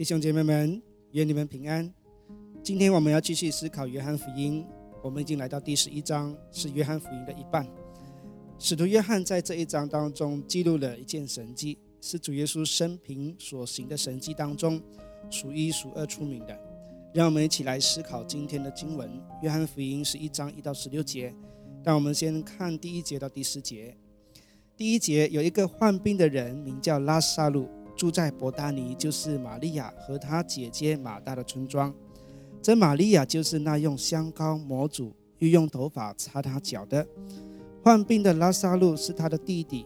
弟兄姐妹们，愿你们平安。今天我们要继续思考约翰福音，我们已经来到第十一章，是约翰福音的一半。使徒约翰在这一章当中记录了一件神迹，是主耶稣生平所行的神迹当中数一数二出名的。让我们一起来思考今天的经文，约翰福音十一章一到十六节。但我们先看第一节到第十节。第一节有一个患病的人，名叫拉萨路。住在伯大尼，就是玛利亚和她姐姐马大的村庄。这玛利亚就是那用香膏抹主，又用头发擦他脚的。患病的拉萨路是他的弟弟，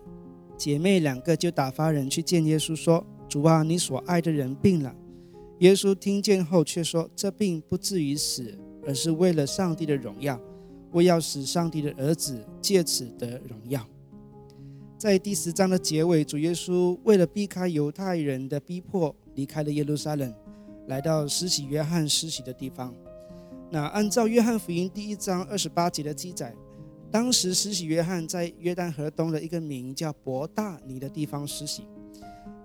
姐妹两个就打发人去见耶稣，说：“主啊，你所爱的人病了。”耶稣听见后却说：“这病不至于死，而是为了上帝的荣耀，为要使上帝的儿子借此得荣耀。”在第十章的结尾，主耶稣为了避开犹太人的逼迫，离开了耶路撒冷，来到施洗约翰施洗的地方。那按照约翰福音第一章二十八节的记载，当时施洗约翰在约旦河东的一个名叫伯大尼的地方施洗，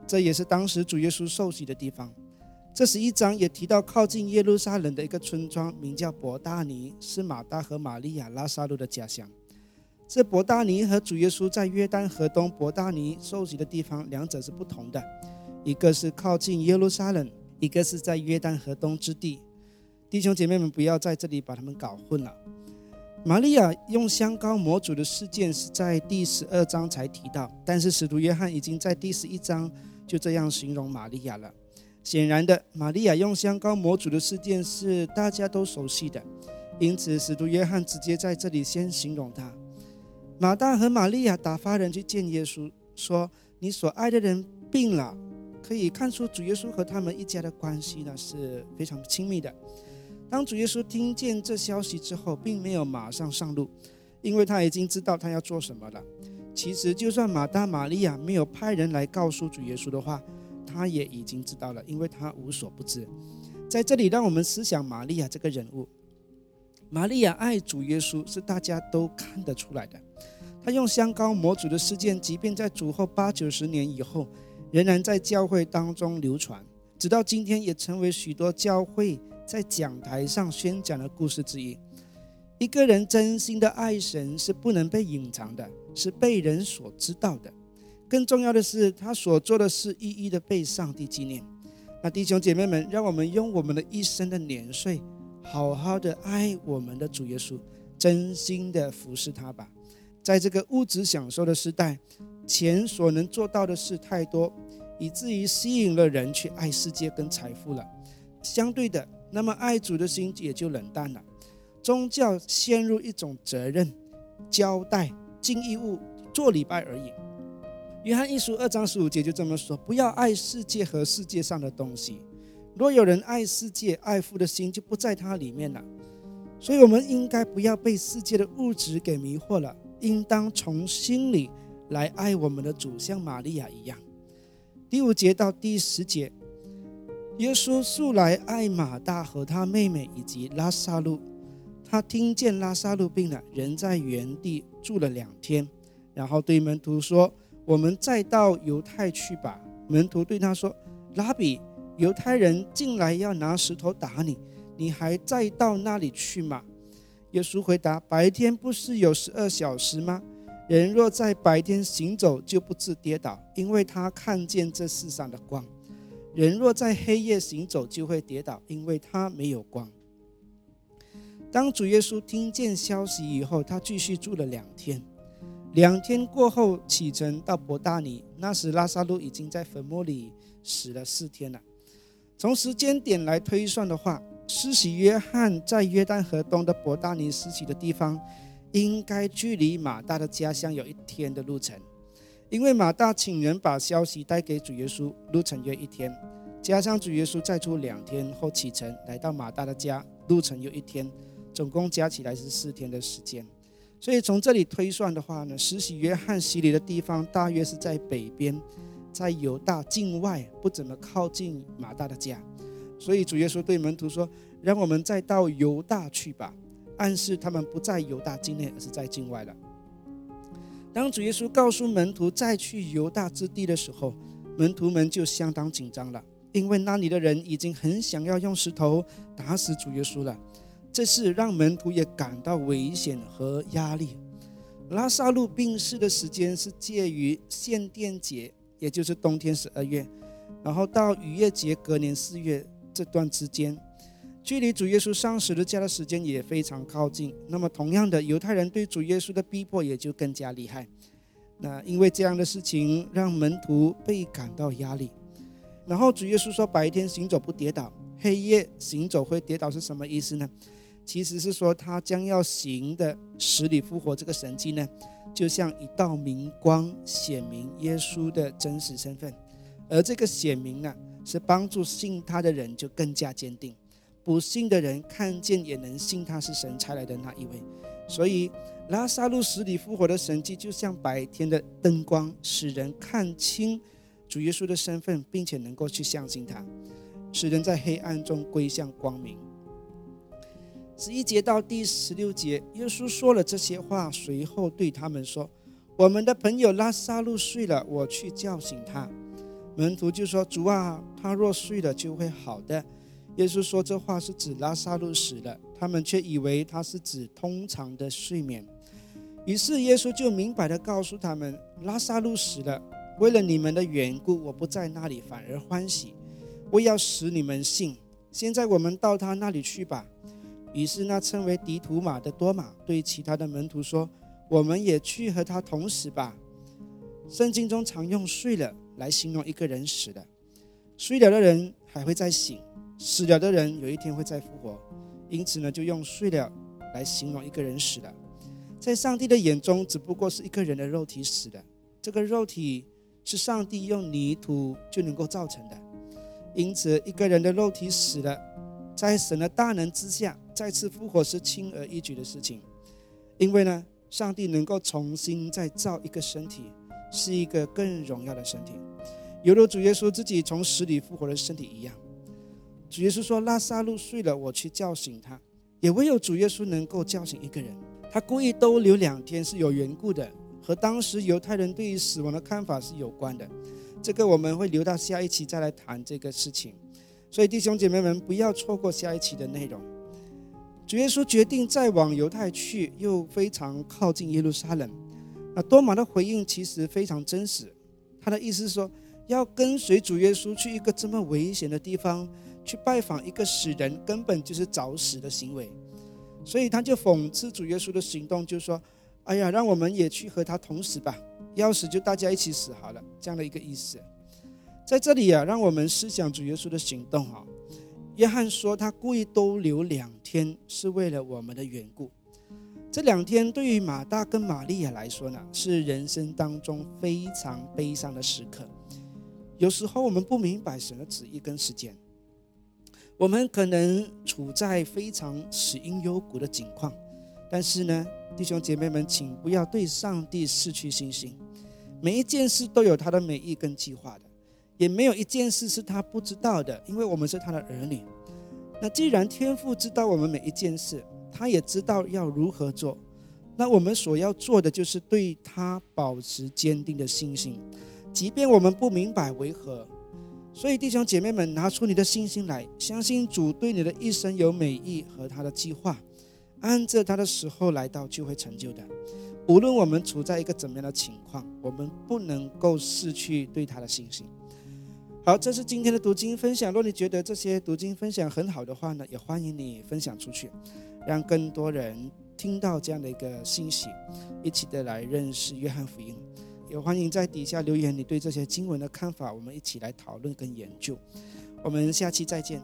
这也是当时主耶稣受洗的地方。这十一章也提到靠近耶路撒冷的一个村庄，名叫伯大尼，是马大和玛利亚、拉萨路的家乡。这伯大尼和主耶稣在约旦河东伯大尼受洗的地方，两者是不同的。一个是靠近耶路撒冷，一个是在约旦河东之地。弟兄姐妹们，不要在这里把他们搞混了。玛利亚用香膏抹主的事件是在第十二章才提到，但是使徒约翰已经在第十一章就这样形容玛利亚了。显然的，玛利亚用香膏抹主的事件是大家都熟悉的，因此使徒约翰直接在这里先形容他。马大和玛利亚打发人去见耶稣，说：“你所爱的人病了。”可以看出主耶稣和他们一家的关系呢是非常亲密的。当主耶稣听见这消息之后，并没有马上上路，因为他已经知道他要做什么了。其实，就算马大、玛利亚没有派人来告诉主耶稣的话，他也已经知道了，因为他无所不知。在这里，让我们思想玛利亚这个人物。玛利亚爱主耶稣是大家都看得出来的。他用香膏抹主的事件，即便在主后八九十年以后，仍然在教会当中流传，直到今天也成为许多教会在讲台上宣讲的故事之一。一个人真心的爱神是不能被隐藏的，是被人所知道的。更重要的是，他所做的事一一的被上帝纪念。那弟兄姐妹们，让我们用我们的一生的年岁。好好的爱我们的主耶稣，真心的服侍他吧。在这个物质享受的时代，钱所能做到的事太多，以至于吸引了人去爱世界跟财富了。相对的，那么爱主的心也就冷淡了。宗教陷入一种责任、交代、尽义务、做礼拜而已。约翰一书二章十五节就这么说：不要爱世界和世界上的东西。若有人爱世界，爱父的心就不在他里面了。所以，我们应该不要被世界的物质给迷惑了，应当从心里来爱我们的主，像玛利亚一样。第五节到第十节，耶稣素来爱马大和他妹妹以及拉萨路。他听见拉萨路病了，人在原地住了两天，然后对门徒说：“我们再到犹太去吧。”门徒对他说：“拉比。”犹太人进来要拿石头打你，你还再到那里去吗？耶稣回答：白天不是有十二小时吗？人若在白天行走，就不致跌倒，因为他看见这世上的光；人若在黑夜行走，就会跌倒，因为他没有光。当主耶稣听见消息以后，他继续住了两天。两天过后，启程到伯大尼，那时拉萨路已经在坟墓里死了四天了。从时间点来推算的话，施洗约翰在约旦河东的伯大尼施洗的地方，应该距离马大的家乡有一天的路程。因为马大请人把消息带给主耶稣，路程约一天，加上主耶稣再出两天后启程来到马大的家，路程又一天，总共加起来是四天的时间。所以从这里推算的话呢，施洗约翰洗礼的地方大约是在北边。在犹大境外，不怎么靠近马大的家，所以主耶稣对门徒说：“让我们再到犹大去吧。”暗示他们不在犹大境内，而是在境外了。当主耶稣告诉门徒再去犹大之地的时候，门徒们就相当紧张了，因为那里的人已经很想要用石头打死主耶稣了。这是让门徒也感到危险和压力。拉萨路病逝的时间是介于献殿节，也就是冬天十二月，然后到逾越节隔年四月这段之间，距离主耶稣上十字架的时间也非常靠近。那么，同样的，犹太人对主耶稣的逼迫也就更加厉害。那因为这样的事情，让门徒倍感到压力。然后主耶稣说：“白天行走不跌倒，黑夜行走会跌倒，是什么意思呢？”其实是说，他将要行的死里复活这个神迹呢，就像一道明光，显明耶稣的真实身份。而这个显明呢，是帮助信他的人就更加坚定，不信的人看见也能信他是神差来的那一位。所以，拉萨路死里复活的神迹，就像白天的灯光，使人看清主耶稣的身份，并且能够去相信他，使人在黑暗中归向光明。十一节到第十六节，耶稣说了这些话，随后对他们说：“我们的朋友拉萨路睡了，我去叫醒他。”门徒就说：“主啊，他若睡了，就会好的。”耶稣说这话是指拉萨路死了，他们却以为他是指通常的睡眠。于是耶稣就明白的告诉他们：“拉萨路死了，为了你们的缘故，我不在那里，反而欢喜，我要使你们信。现在我们到他那里去吧。”于是，那称为迪图马的多马对其他的门徒说：“我们也去和他同死吧。”圣经中常用“睡了”来形容一个人死了，睡了的人还会再醒，死了的人有一天会再复活。因此呢，就用“睡了”来形容一个人死了。在上帝的眼中，只不过是一个人的肉体死了。这个肉体是上帝用泥土就能够造成的，因此一个人的肉体死了。在神的大能之下，再次复活是轻而易举的事情，因为呢，上帝能够重新再造一个身体，是一个更荣耀的身体，犹如主耶稣自己从死里复活的身体一样。主耶稣说：“拉萨路睡了，我去叫醒他。”也唯有主耶稣能够叫醒一个人。他故意多留两天是有缘故的，和当时犹太人对于死亡的看法是有关的。这个我们会留到下一期再来谈这个事情。所以弟兄姐妹们，不要错过下一期的内容。主耶稣决定再往犹太去，又非常靠近耶路撒冷。那多马的回应其实非常真实，他的意思是说，要跟随主耶稣去一个这么危险的地方，去拜访一个死人，根本就是找死的行为。所以他就讽刺主耶稣的行动，就是说：“哎呀，让我们也去和他同死吧，要死就大家一起死好了。”这样的一个意思。在这里啊，让我们思想主耶稣的行动啊。约翰说他故意多留两天，是为了我们的缘故。这两天对于马大跟玛利亚来说呢，是人生当中非常悲伤的时刻。有时候我们不明白神的旨意跟时间，我们可能处在非常死因幽谷的境况。但是呢，弟兄姐妹们，请不要对上帝失去信心。每一件事都有他的美意跟计划的。也没有一件事是他不知道的，因为我们是他的儿女。那既然天父知道我们每一件事，他也知道要如何做。那我们所要做的就是对他保持坚定的信心，即便我们不明白为何。所以弟兄姐妹们，拿出你的信心来，相信主对你的一生有美意和他的计划，按着他的时候来到就会成就的。无论我们处在一个怎么样的情况，我们不能够失去对他的信心。好，这是今天的读经分享。若你觉得这些读经分享很好的话呢，也欢迎你分享出去，让更多人听到这样的一个信息，一起的来认识约翰福音。也欢迎在底下留言你对这些经文的看法，我们一起来讨论跟研究。我们下期再见。